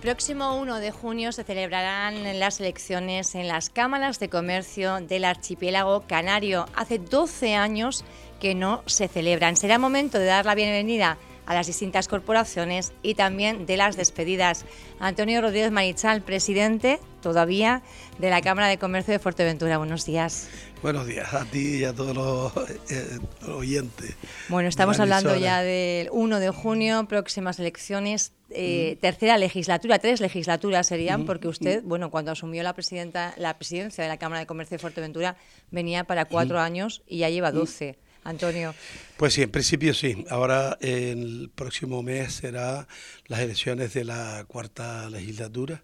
Próximo 1 de junio se celebrarán las elecciones en las cámaras de comercio del archipiélago canario. Hace 12 años que no se celebran. Será momento de dar la bienvenida a las distintas corporaciones y también de las despedidas. Antonio Rodríguez Marichal, presidente todavía de la Cámara de Comercio de Fuerteventura. Buenos días. Buenos días a ti y a todos los, eh, oyentes. Bueno, estamos hablando ya del 1 de junio, próximas elecciones, eh, tercera legislatura, tres legislaturas serían, porque usted, bueno, cuando asumió la, presidenta, la presidencia de la Cámara de Comercio de Fuerteventura, venía para cuatro años y ya lleva doce. Antonio. Pues sí, en principio sí. Ahora el próximo mes será las elecciones de la cuarta legislatura.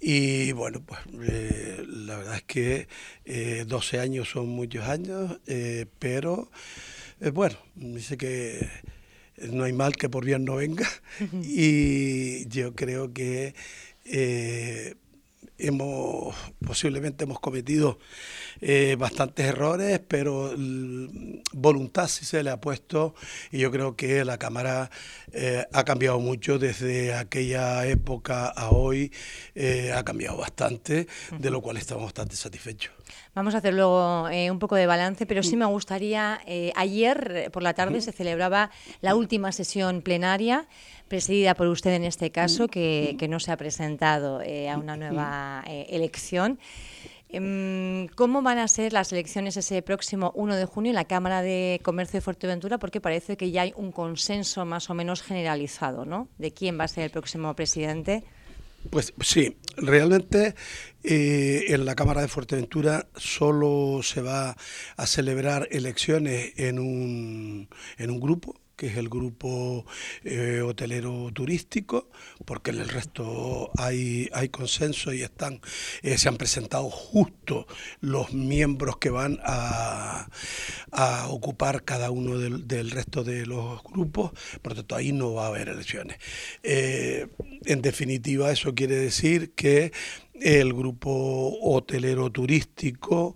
Y bueno, pues eh, la verdad es que eh, 12 años son muchos años, eh, pero bueno, dice que no hay mal que por bien no venga. y yo creo que hemos posiblemente hemos cometido eh, bastantes errores, pero voluntad sí se le ha puesto y yo creo que la Cámara eh, ha cambiado mucho desde aquella época a hoy, eh, ha cambiado bastante, de lo cual estamos bastante satisfechos. Vamos a hacer luego un poco de balance, pero sí me gustaría, ayer por la tarde se celebraba la última sesión plenaria presidida por usted en este caso, que, no se ha presentado a una nueva elección. Em, ¿Cómo van a ser las elecciones ese próximo 1 de junio en la Cámara de Comercio de Fuerteventura? Porque parece que ya hay un consenso más o menos generalizado, ¿no? De quién va a ser el próximo presidente. Pues sí, realmente eh, en la Cámara de Fuerteventura solo se va a celebrar elecciones en un, en un grupo, que es el grupo eh, hotelero turístico, porque en el resto hay, hay consenso y están, eh, se han presentado justo los miembros que van a, ocupar cada uno del, resto de los grupos, por lo tanto ahí no va a haber elecciones. Eh, en definitiva, eso quiere decir que el grupo hotelero turístico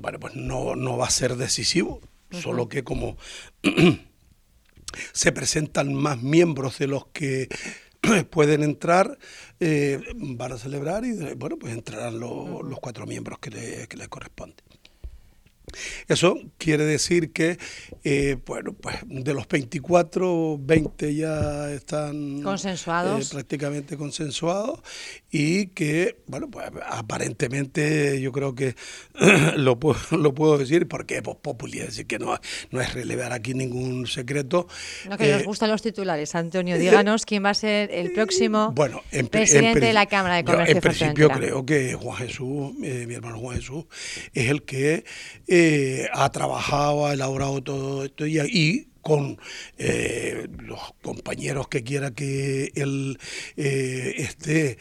bueno, pues no, no va a ser decisivo solo que como se presentan más miembros de los que pueden entrar, eh, van a celebrar y bueno, pues entrarán los, cuatro miembros que le, que le corresponden. Eso quiere decir que, eh, bueno, pues de los 24, 20 ya están consensuados. Eh, prácticamente consensuados y que, bueno, pues aparentemente yo creo que lo, puedo, lo puedo decir porque es Populi, es decir, que no, no es relevar aquí ningún secreto. No, que nos eh, gustan los titulares, Antonio. Díganos quién va a ser el próximo bueno, presidente de la Cámara de Comercio. en principio creo que Juan Jesús, mi hermano Juan Jesús, es el que eh, ha trabajado, ha elaborado todo esto y, con eh, los compañeros que quiera que él eh, esté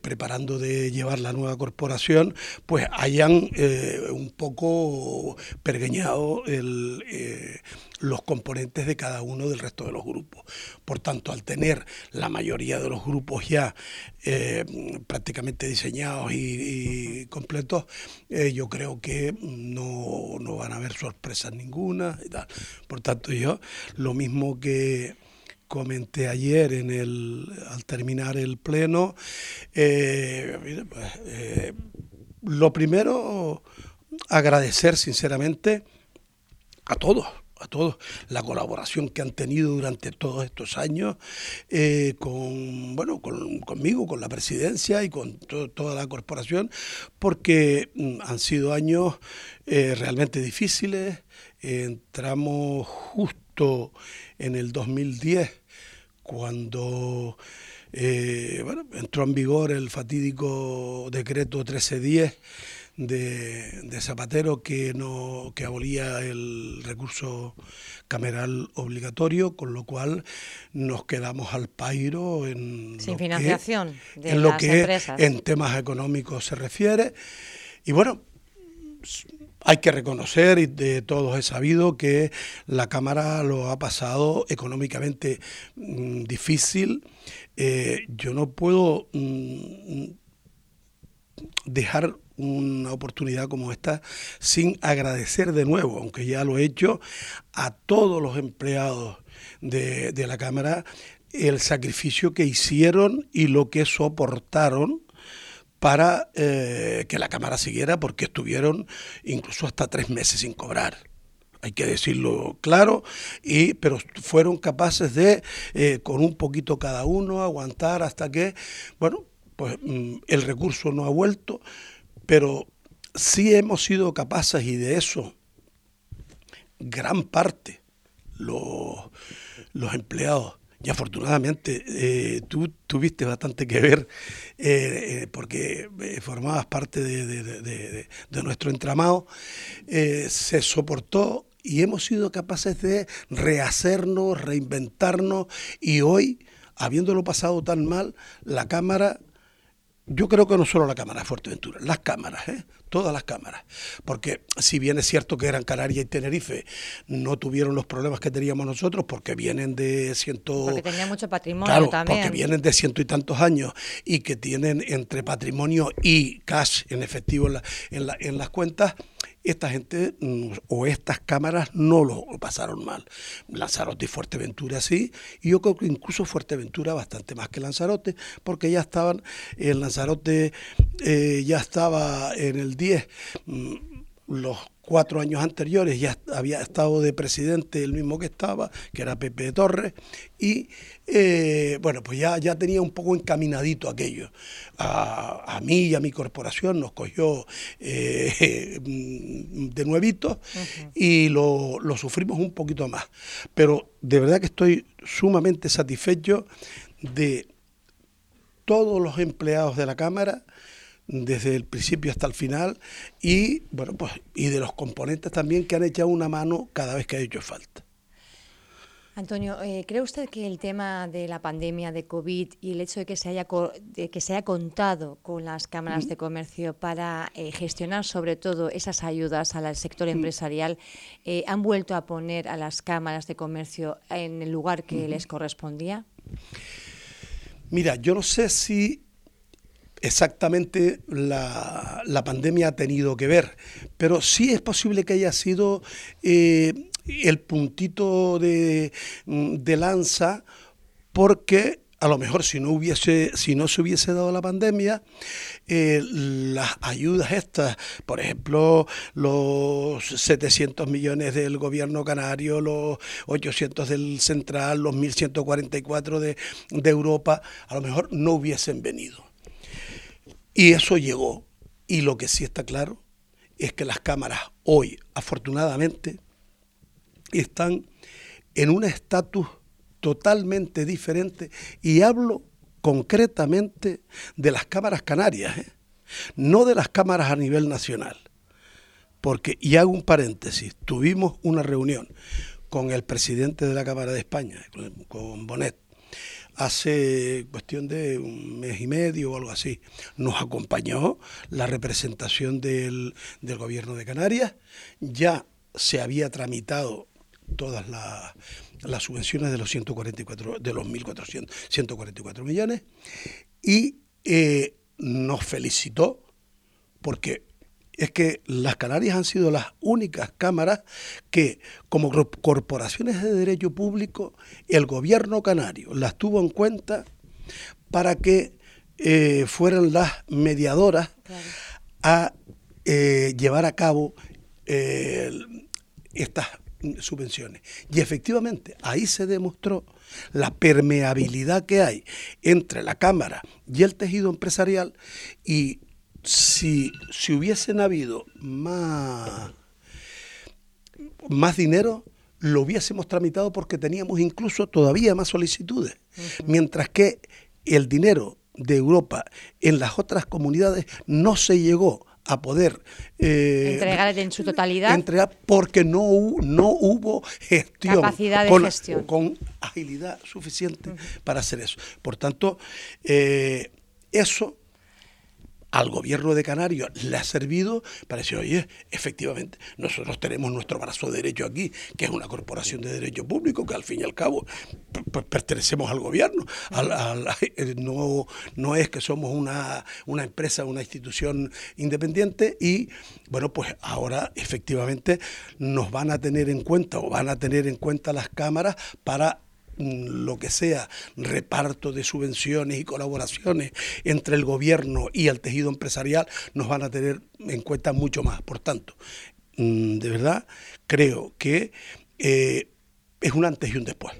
preparando de llevar la nueva corporación, pues hayan un poco pergeñado el, los componentes de cada uno del resto de los grupos. Por tanto, al tener la mayoría de los grupos ya eh, prácticamente diseñados y, completos, eh, yo creo que no, van a haber sorpresas ninguna. Por tanto, yo lo mismo que comenté ayer en el, al terminar el pleno, eh, pues, lo primero, agradecer sinceramente a todos a todos la colaboración que han tenido durante todos estos años eh, con bueno conmigo con la presidencia y con toda la corporación porque mm, han sido años eh, realmente difíciles. Entramos justo en el 2010 cuando eh, bueno, entró en vigor el fatídico decreto 1310 de, Zapatero que, no, que abolía el recurso cameral obligatorio, con lo cual nos quedamos al pairo en Sin financiación de en lo que en temas económicos se refiere. Y bueno, hay que reconocer, y de todos he sabido, que la Cámara lo ha pasado económicamente mm, difícil. Eh, yo no puedo mm, dejar una oportunidad como esta sin agradecer de nuevo, aunque ya lo he hecho, a todos los empleados de, la Cámara el sacrificio que hicieron y lo que soportaron para eh, que la Cámara siguiera, porque estuvieron incluso hasta tres meses sin cobrar. Hay que decirlo claro, y, pero fueron capaces de, eh, con un poquito cada uno, aguantar hasta que, bueno, pues mm, el recurso no ha vuelto, pero sí hemos sido capaces, y de eso gran parte los, los empleados y afortunadamente eh, tú tuviste bastante que ver eh, eh, porque formabas parte de, nuestro entramado, se soportó y hemos sido capaces de rehacernos, reinventarnos y hoy, habiéndolo pasado tan mal, la Cámara yo creo que no solo la Cámara de Fuerteventura, las cámaras. Todas las cámaras. Porque si bien es cierto que Gran Canaria y Tenerife no tuvieron los problemas que teníamos nosotros, porque vienen de ciento... Porque tenían mucho patrimonio también. porque vienen de ciento y tantos años y que tienen entre patrimonio y cash en efectivo en, en las cuentas, esta gente mm, o estas cámaras no lo pasaron mal. Lanzarote y Fuerteventura sí, y yo creo que incluso Fuerteventura bastante más que Lanzarote, porque ya estaban, el Lanzarote eh, ya estaba en el 10, mm, los cuatro años anteriores ya había estado de presidente el mismo que estaba, que era Pepe Torres, y eh, bueno, pues ya, ya tenía un poco encaminadito aquello. A, mí y a mi corporación nos cogió eh, de nuevito y lo, lo sufrimos un poquito más. Pero de verdad que estoy sumamente satisfecho de todos los empleados de la Cámara, desde el principio hasta el final y bueno pues y de los componentes también que han echado una mano cada vez que ha hecho falta. Antonio, eh, ¿cree usted que el tema de la pandemia de COVID y el hecho de que se haya, que se haya contado con las cámaras de comercio para eh, gestionar sobre todo esas ayudas al sector empresarial eh, han vuelto a poner a las cámaras de comercio en el lugar que les correspondía? Mira, yo no sé si exactamente la, pandemia ha tenido que ver, pero sí es posible que haya sido eh, el puntito de, de lanza porque a lo mejor si no hubiese, si no se hubiese dado la pandemia, eh, las ayudas estas, por ejemplo, los 700 millones del gobierno canario, los 800 del central, los 1144 de, de Europa, a lo mejor no hubiesen venido. Y eso llegó. Y lo que sí está claro es que las cámaras hoy, afortunadamente, están en un estatus totalmente diferente. Y hablo concretamente de las cámaras canarias, ¿eh? no de las cámaras a nivel nacional. Porque, y hago un paréntesis, tuvimos una reunión con el presidente de la Cámara de España, con Bonet, hace cuestión de un mes y medio o algo así. Nos acompañó la representación del, gobierno de Canarias, ya se había tramitado todas las, subvenciones de los 144, de los 1.400, 144 millones y eh, nos felicitó porque es que las Canarias han sido las únicas cámaras que, como corporaciones de derecho público, el gobierno canario las tuvo en cuenta para que eh, fueran las mediadoras a eh, llevar a cabo eh, estas subvenciones. Y efectivamente, ahí se demostró la permeabilidad que hay entre la Cámara y el tejido empresarial y si, si hubiesen habido más, más dinero, lo hubiésemos tramitado porque teníamos incluso todavía más solicitudes. Mientras que el dinero de Europa en las otras comunidades no se llegó a poder eh, entregar en su totalidad. entregar porque no, no hubo gestión capacidad de con, gestión. con agilidad suficiente para hacer eso. Por tanto eh, eso al gobierno de Canarias le ha servido para decir, oye, efectivamente, nosotros tenemos nuestro brazo derecho aquí, que es una corporación de derecho público, que al fin y al cabo pertenecemos al gobierno. Eh, no, no es que somos una, una empresa, una institución independiente y, bueno, pues ahora efectivamente nos van a tener en cuenta o van a tener en cuenta las cámaras para lo que sea reparto de subvenciones y colaboraciones entre el gobierno y el tejido empresarial, nos van a tener en cuenta mucho más. Por tanto, mm, de verdad, creo que eh, es un antes y un después.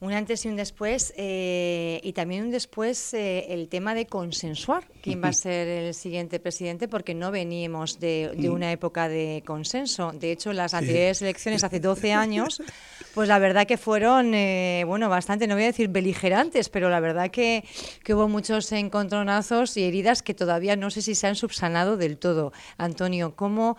Un antes y un después, eh, y también un después eh, el tema de consensuar quién va a ser el siguiente presidente, porque no veníamos de, mm. una época de consenso. De hecho, las anteriores elecciones hace 12 años, pues la verdad que fueron, eh, bueno, bastante, no voy a decir beligerantes, pero la verdad que, que, hubo muchos encontronazos y heridas que todavía no sé si se han subsanado del todo. Antonio, ¿cómo,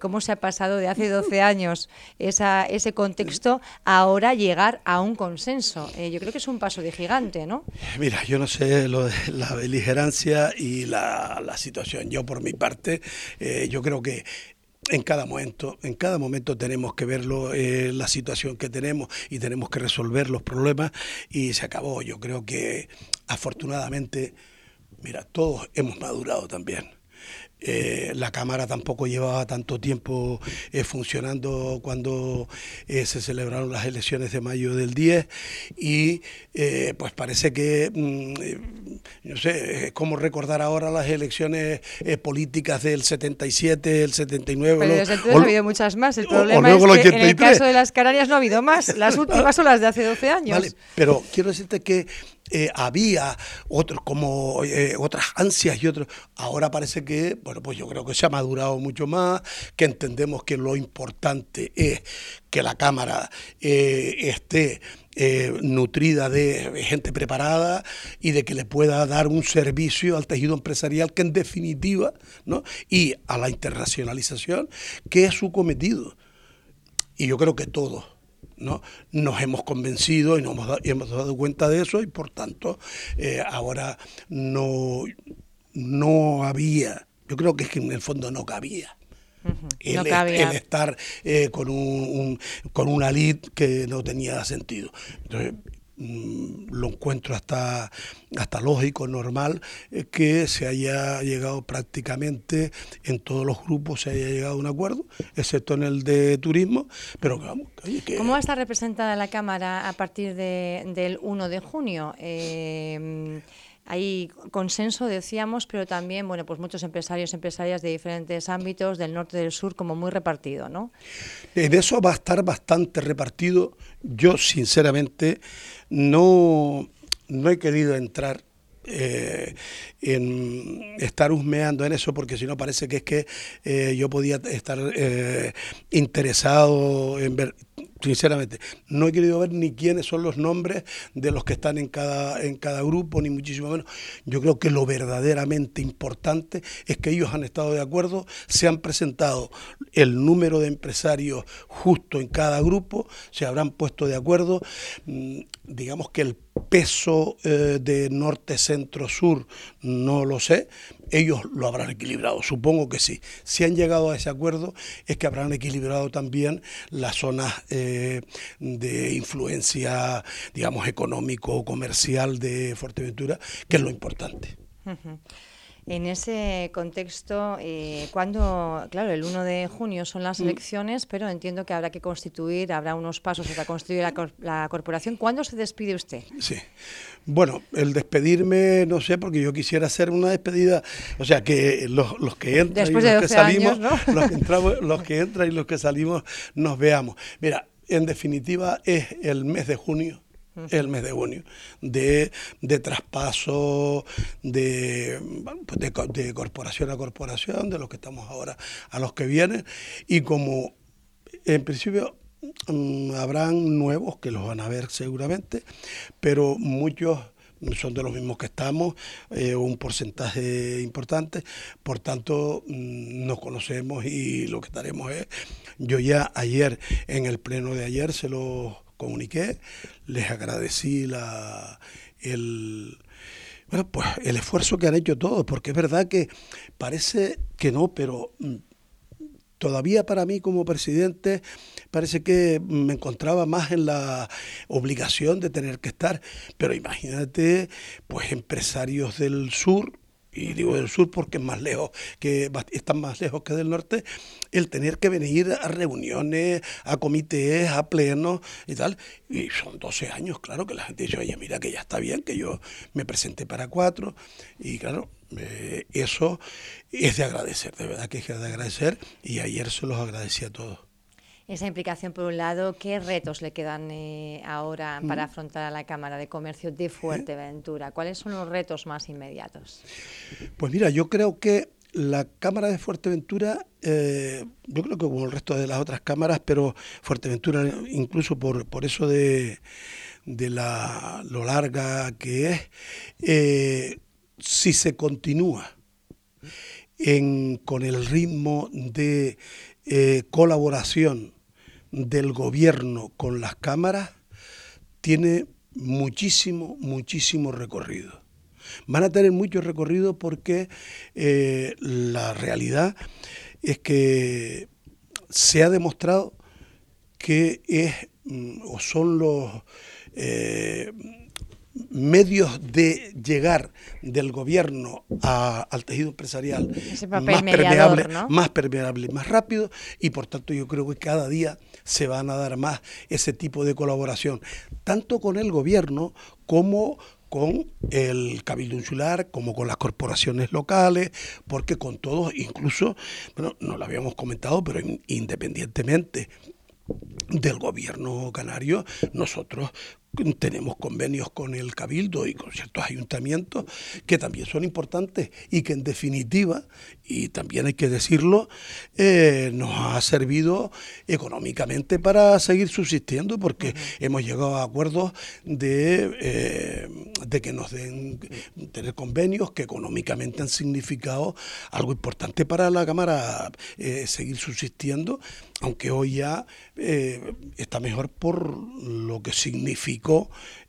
cómo se ha pasado de hace 12 años esa, ese contexto a ahora llegar a un consenso. Eh, yo creo que es un paso de gigante, ¿no? Mira, yo no sé lo de la beligerancia y la, situación. Yo por mi parte, eh, yo creo que en cada momento, en cada momento tenemos que verlo, eh, la situación que tenemos y tenemos que resolver los problemas y se acabó. Yo creo que afortunadamente, mira, todos hemos madurado también. Eh, la Cámara tampoco llevaba tanto tiempo eh, funcionando cuando eh, se celebraron las elecciones de mayo del 10 y pues parece que, mm, no sé, es como recordar ahora las elecciones políticas del 77, el 79. Pero desde entonces ha habido muchas más. El problema es que en el caso de las Canarias no ha habido más. Las últimas son las de hace 12 años. Vale, pero quiero decirte que eh, había otros como eh, otras ansias y otros. Ahora parece que, bueno, pues yo creo que se ha madurado mucho más, que entendemos que lo importante es que la Cámara eh, esté nutrida de gente preparada y de que le pueda dar un servicio al tejido empresarial que en definitiva, ¿no? Y a la internacionalización, que es su cometido. Y yo creo que todos ¿no? Nos hemos convencido y nos hemos, dado, cuenta de eso y por tanto eh, ahora no, no había, yo creo que es que en el fondo no cabía. El, estar eh, con, un, con una lid que no tenía sentido. Entonces, Mm, lo encuentro hasta, hasta lógico, normal, eh, que se haya llegado prácticamente en todos los grupos, se haya llegado a un acuerdo, excepto en el de turismo, pero vamos, ¿Cómo va a estar representada la Cámara a partir de, del 1 de junio? Eh, hay consenso, decíamos, pero también, bueno, pues muchos empresarios, empresarias de diferentes ámbitos, del norte del sur, como muy repartido, ¿no? De eso va a estar bastante repartido. Yo, sinceramente, no, no he querido entrar eh, en estar husmeando en eso, porque si no parece que es que eh, yo podía estar eh, interesado en ver sinceramente, no he querido ver ni quiénes son los nombres de los que están en cada, en cada grupo, ni muchísimo menos. Yo creo que lo verdaderamente importante es que ellos han estado de acuerdo, se han presentado el número de empresarios justo en cada grupo, se habrán puesto de acuerdo. Mm, digamos que el peso eh, de norte, centro, sur, no lo sé, ellos lo habrán equilibrado, supongo que sí. Si han llegado a ese acuerdo es que habrán equilibrado también las zonas eh, de influencia, digamos, económico o comercial de Fuerteventura, que es lo importante. En ese contexto, eh, cuando, claro, el 1 de junio son las mm. elecciones, pero entiendo que habrá que constituir, habrá unos pasos para constituir la, corporación. ¿Cuándo se despide usted? Sí. Bueno, el despedirme, no sé, porque yo quisiera hacer una despedida, o sea, que los, que entran y los que salimos, los, que entramos, los que entran y los que salimos nos veamos. Mira, en definitiva es el mes de junio el mes de junio, de, de traspaso de, pues de, corporación a corporación, de los que estamos ahora a los que vienen, y como en principio mm, habrán nuevos que los van a ver seguramente, pero muchos son de los mismos que estamos, eh, un porcentaje importante, por tanto mm, nos conocemos y lo que estaremos es, yo ya ayer, en el pleno de ayer, se lo comuniqué, les agradecí la, el, bueno, pues el esfuerzo que han hecho todos, porque es verdad que parece que no, pero mm, todavía para mí como presidente parece que me encontraba más en la obligación de tener que estar, pero imagínate, pues empresarios del sur, y digo del sur porque es más lejos, que están más lejos que del norte, el tener que venir a reuniones, a comités, a plenos y tal. Y son 12 años, claro, que la gente dice, oye, mira que ya está bien, que yo me presenté para cuatro. Y claro, eh, eso es de agradecer, de verdad que es de agradecer. Y ayer se los agradecí a todos esa implicación por un lado. ¿Qué retos le quedan eh, ahora para afrontar a la Cámara de Comercio de Fuerteventura? ¿Cuáles son los retos más inmediatos? Pues mira, yo creo que la Cámara de Fuerteventura, eh, yo creo que como el resto de las otras cámaras, pero Fuerteventura incluso por, por eso de, de la, lo larga que es, eh, si se continúa en, con el ritmo de colaboración del gobierno con las cámaras tiene muchísimo, muchísimo recorrido. Van a tener mucho recorrido porque eh, la realidad es que se ha demostrado que es mm, o son los eh, medios de llegar del gobierno al tejido empresarial más permeable, más permeable, más rápido y por tanto yo creo que cada día se van a dar más ese tipo de colaboración, tanto con el gobierno como con el Cabildo Insular, como con las corporaciones locales, porque con todos, incluso, bueno, no lo habíamos comentado, pero independientemente del gobierno canario, nosotros tenemos convenios con el Cabildo y con ciertos ayuntamientos que también son importantes y que en definitiva, y también hay que decirlo, eh, nos ha servido económicamente para seguir subsistiendo porque hemos llegado a acuerdos de, eh, de que nos den tener convenios que económicamente han significado algo importante para la Cámara eh, seguir subsistiendo, aunque hoy ya está mejor por lo que significa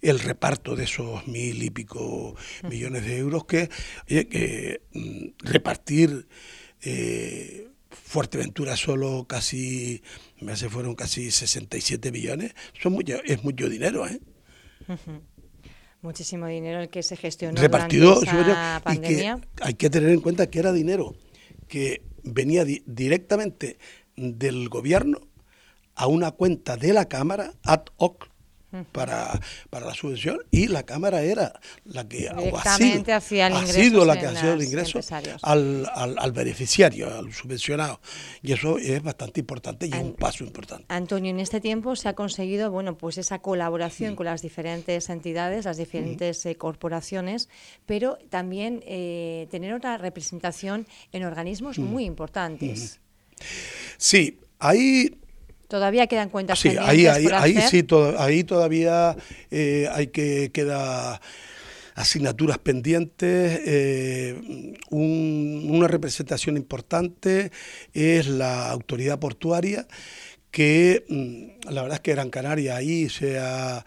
el reparto de esos mil y pico millones de euros que, que mm, repartir eh, Fuerteventura solo casi, me hace fueron casi 67 millones, son mucho, es mucho dinero, ¿eh? Muchísimo dinero el que se gestionó Repartido, esa pandemia. hay que tener en cuenta que era dinero que venía directamente del gobierno a una cuenta de la Cámara ad hoc para, para la subvención y la Cámara era la que ha sido, la que ha sido el ingreso al, al, beneficiario, al subvencionado. Y eso es bastante importante y es un paso importante. Antonio, en este tiempo se ha conseguido bueno, pues esa colaboración con las diferentes entidades, las diferentes eh, corporaciones, pero también eh, tener otra representación en organismos muy importantes. Sí, ahí Todavía quedan cuentas sí, ahí, ahí, ahí sí, ahí todavía eh, hay que quedar asignaturas pendientes. Eh, una representación importante es la autoridad portuaria, que mm, la verdad es que Gran Canaria ahí se ha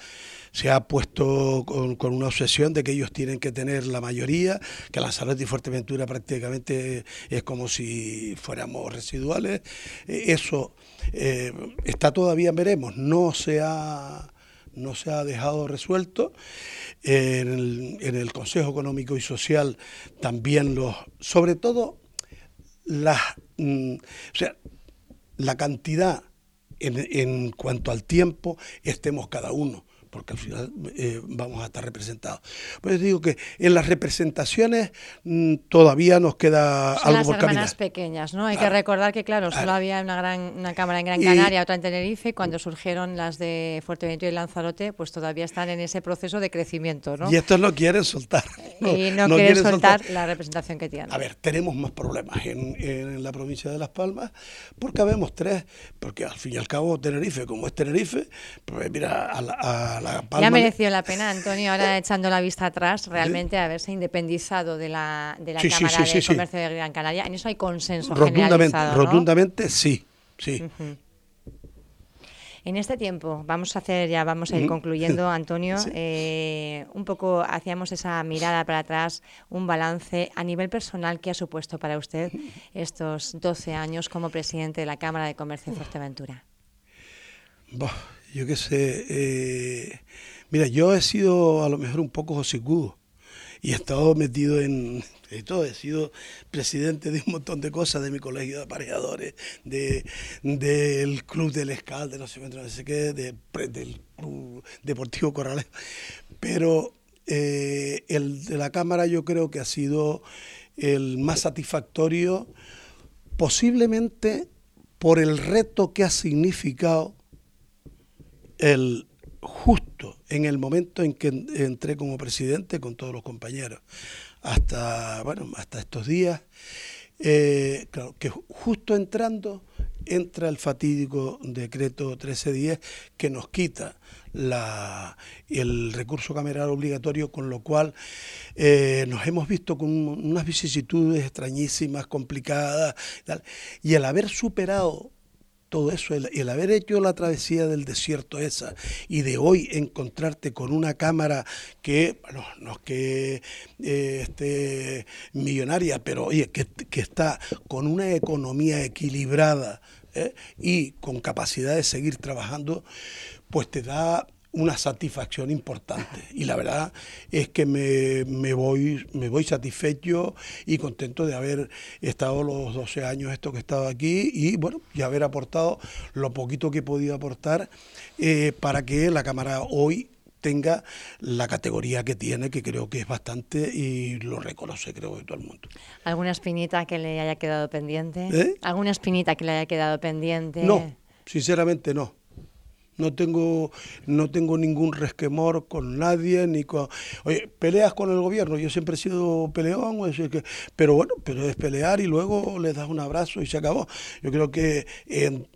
se ha puesto con, una obsesión de que ellos tienen que tener la mayoría, que Lanzarote y Fuerteventura prácticamente es como si fuéramos residuales. E, eso eh, está todavía, veremos, no se ha no se ha dejado resuelto. En el, Consejo Económico y Social también los, sobre todo las, mm, o sea, la cantidad en, en cuanto al tiempo estemos cada uno porque al final eh, vamos a estar representados. Pues digo que en las representaciones mm, todavía nos queda algo por caminar. las pequeñas, ¿no? Hay que recordar que, claro, solo había una gran una cámara en Gran Canaria, otra en Tenerife, cuando surgieron las de Fuerteventura y Lanzarote, pues todavía están en ese proceso de crecimiento, ¿no? Y estos no quieren soltar. y no, quieren, soltar, la representación que tienen. A ver, tenemos más problemas en, en la provincia de Las Palmas, porque habemos tres, porque al fin y al cabo Tenerife, como es Tenerife, pues mira, a la ya mereció la pena, Antonio, ahora echando la vista atrás, realmente haberse independizado de la, de la Cámara de Comercio de Gran Canaria. En eso hay consenso rotundamente, Rotundamente sí, sí. En este tiempo, vamos a hacer, ya vamos a ir concluyendo, Antonio, eh, un poco hacíamos esa mirada para atrás, un balance a nivel personal que ha supuesto para usted estos 12 años como presidente de la Cámara de Comercio de Fuerteventura yo qué sé, eh, mira, yo he sido a lo mejor un poco hocicudo y he estado metido en, todo. He sido presidente de un montón de cosas, de mi colegio de aparejadores, de, del club del Escal, de no sé, no sé qué, de, del club deportivo Corrales. Pero eh, el de la Cámara yo creo que ha sido el más satisfactorio, posiblemente por el reto que ha significado el justo en el momento en que entré como presidente con todos los compañeros, hasta, bueno, hasta estos días, eh, claro, que justo entrando entra el fatídico decreto 1310 que nos quita la, el recurso cameral obligatorio, con lo cual eh, nos hemos visto con unas vicisitudes extrañísimas, complicadas, y el haber superado todo eso, el, haber hecho la travesía del desierto esa y de hoy encontrarte con una cámara que, bueno, no es que eh, esté millonaria, pero oye, que, que, está con una economía equilibrada ¿eh? y con capacidad de seguir trabajando, pues te da una satisfacción importante y la verdad es que me, me, voy me voy satisfecho y contento de haber estado los 12 años esto que he estado aquí y bueno y haber aportado lo poquito que he podido aportar eh, para que la cámara hoy tenga la categoría que tiene, que creo que es bastante y lo reconoce, creo, de todo el mundo. ¿Alguna espinita que le haya quedado pendiente? ¿Eh? ¿Alguna espinita que le haya quedado pendiente? No, sinceramente no. No tengo, no tengo ningún resquemor con nadie, ni con... Oye, peleas con el gobierno, yo siempre he sido peleón, pero bueno, pero es pelear y luego les das un abrazo y se acabó. Yo creo que en,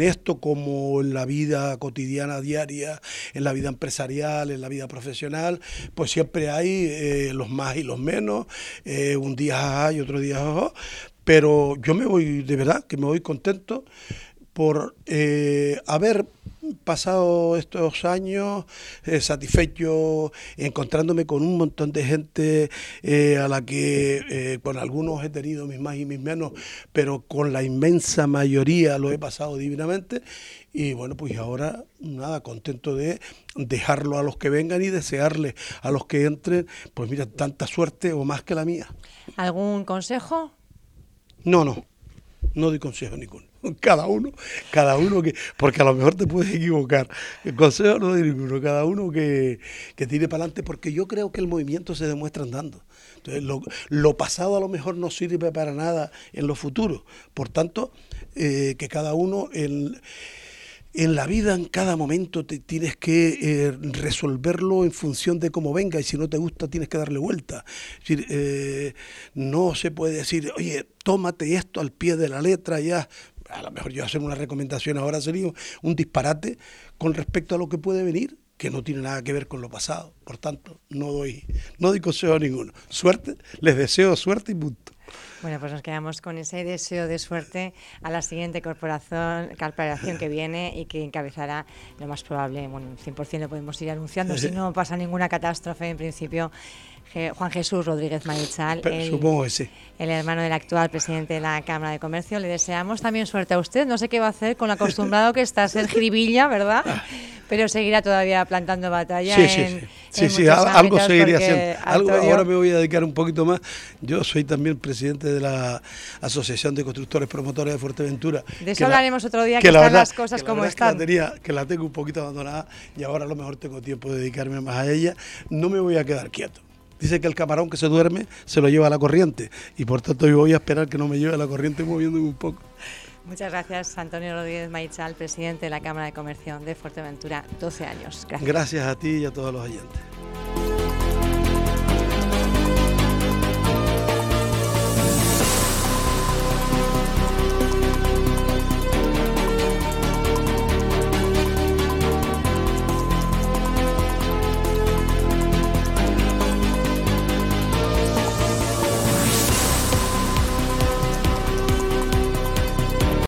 esto como en la vida cotidiana, diaria, en la vida empresarial, en la vida profesional, pues siempre hay eh, los más y los menos, eh, un día hay, otro día pero yo me voy, de verdad, que me voy contento por eh, haber pasado estos años eh, satisfecho, encontrándome con un montón de gente eh, a la que eh, con algunos he tenido mis más y mis menos, pero con la inmensa mayoría lo he pasado divinamente. Y bueno, pues ahora nada, contento de dejarlo a los que vengan y desearle a los que entren, pues mira, tanta suerte o más que la mía. ¿Algún consejo? No, no, no doy consejo ninguno. cada uno, cada uno que, porque a lo mejor te puedes equivocar. El consejo no de ninguno, cada uno que, que tire para adelante, porque yo creo que el movimiento se demuestra andando. Entonces, lo, pasado a lo mejor no sirve para nada en lo futuro. Por tanto, eh, que cada uno en en la vida en cada momento te tienes que eh, resolverlo en función de cómo venga y si no te gusta tienes que darle vuelta. Eh, no se puede decir, oye, tómate esto al pie de la letra ya. A lo mejor yo hacer una recomendación ahora sería un disparate con respecto a lo que puede venir que no tiene nada que ver con lo pasado. Por tanto, no doy, no doy consejo a ninguno. Suerte, les deseo suerte y punto. Bueno, pues nos quedamos con ese deseo de suerte a la siguiente corporación, corporación que viene y que encabezará lo más probable, bueno, 100% lo podemos ir anunciando, si no pasa ninguna catástrofe en principio, Juan Jesús Rodríguez Marichal, el, supongo que sí. el hermano del actual presidente de la Cámara de Comercio. Le deseamos también suerte a usted. No sé qué va a hacer con lo acostumbrado que está a ser jiribilla, ¿verdad? Ah. Pero seguirá todavía plantando batalla. Sí, sí, sí. sí, algo seguiría haciendo. ahora me voy a dedicar un poquito más. Yo soy también presidente de la Asociación de Constructores Promotores de Fuerteventura. De eso hablaremos otro día, que, están las cosas como están. que la tengo un poquito abandonada y ahora a lo mejor tengo tiempo de dedicarme más a ella. No me voy a quedar quieto. Dice que el camarón que se duerme se lo lleva a la corriente y por tanto yo voy a esperar que no me lleve a la corriente moviéndome un poco. Muchas gracias, Antonio Rodríguez Maichal, presidente de la Cámara de Comercio de Fuerteventura, 12 años. Gracias. Gracias a ti y a todos los oyentes.